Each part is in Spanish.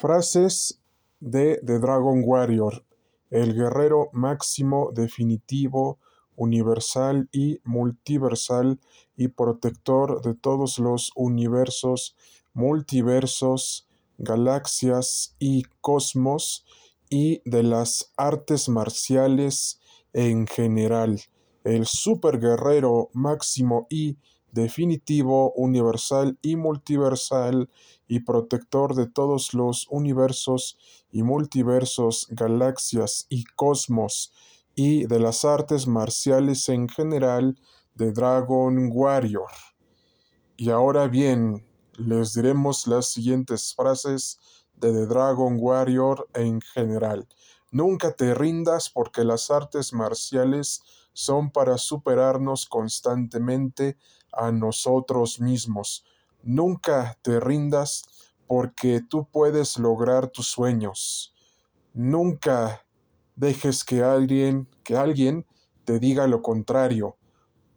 Frases de The Dragon Warrior, el guerrero máximo, definitivo, universal y multiversal y protector de todos los universos, multiversos, galaxias y cosmos y de las artes marciales en general. El super guerrero máximo y definitivo, universal y multiversal y protector de todos los universos y multiversos, galaxias y cosmos y de las artes marciales en general de Dragon Warrior. Y ahora bien, les diremos las siguientes frases de The Dragon Warrior en general. Nunca te rindas porque las artes marciales son para superarnos constantemente a nosotros mismos. Nunca te rindas porque tú puedes lograr tus sueños. Nunca dejes que alguien, que alguien te diga lo contrario,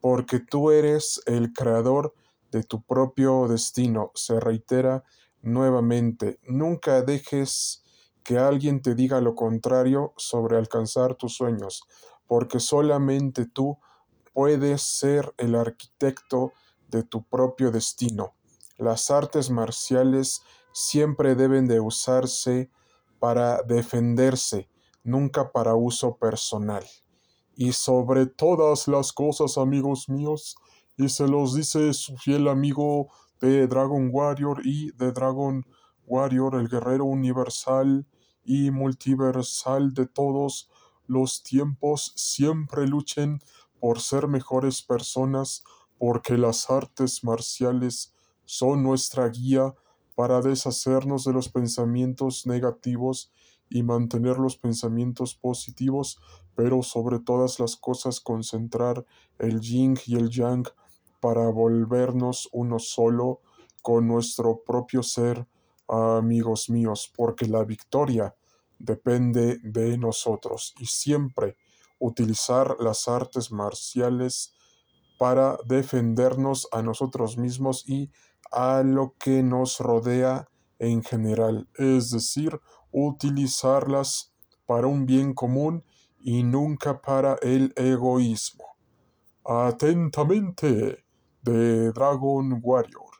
porque tú eres el creador de tu propio destino. Se reitera nuevamente, nunca dejes que alguien te diga lo contrario sobre alcanzar tus sueños, porque solamente tú puedes ser el arquitecto de tu propio destino. Las artes marciales siempre deben de usarse para defenderse, nunca para uso personal. Y sobre todas las cosas, amigos míos, y se los dice su fiel amigo de Dragon Warrior y de Dragon Warrior, el guerrero universal y multiversal de todos los tiempos, siempre luchen por ser mejores personas, porque las artes marciales son nuestra guía para deshacernos de los pensamientos negativos y mantener los pensamientos positivos, pero sobre todas las cosas concentrar el yin y el yang para volvernos uno solo con nuestro propio ser, amigos míos, porque la victoria depende de nosotros y siempre utilizar las artes marciales para defendernos a nosotros mismos y a lo que nos rodea en general, es decir, utilizarlas para un bien común y nunca para el egoísmo. Atentamente, de Dragon Warrior,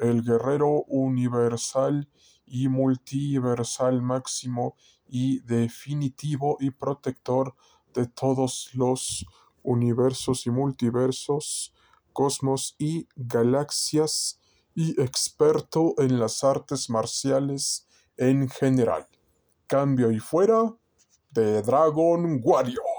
el guerrero universal y multiversal máximo y definitivo y protector de todos los universos y multiversos, cosmos y galaxias, y experto en las artes marciales en general. Cambio y fuera de Dragon Warrior.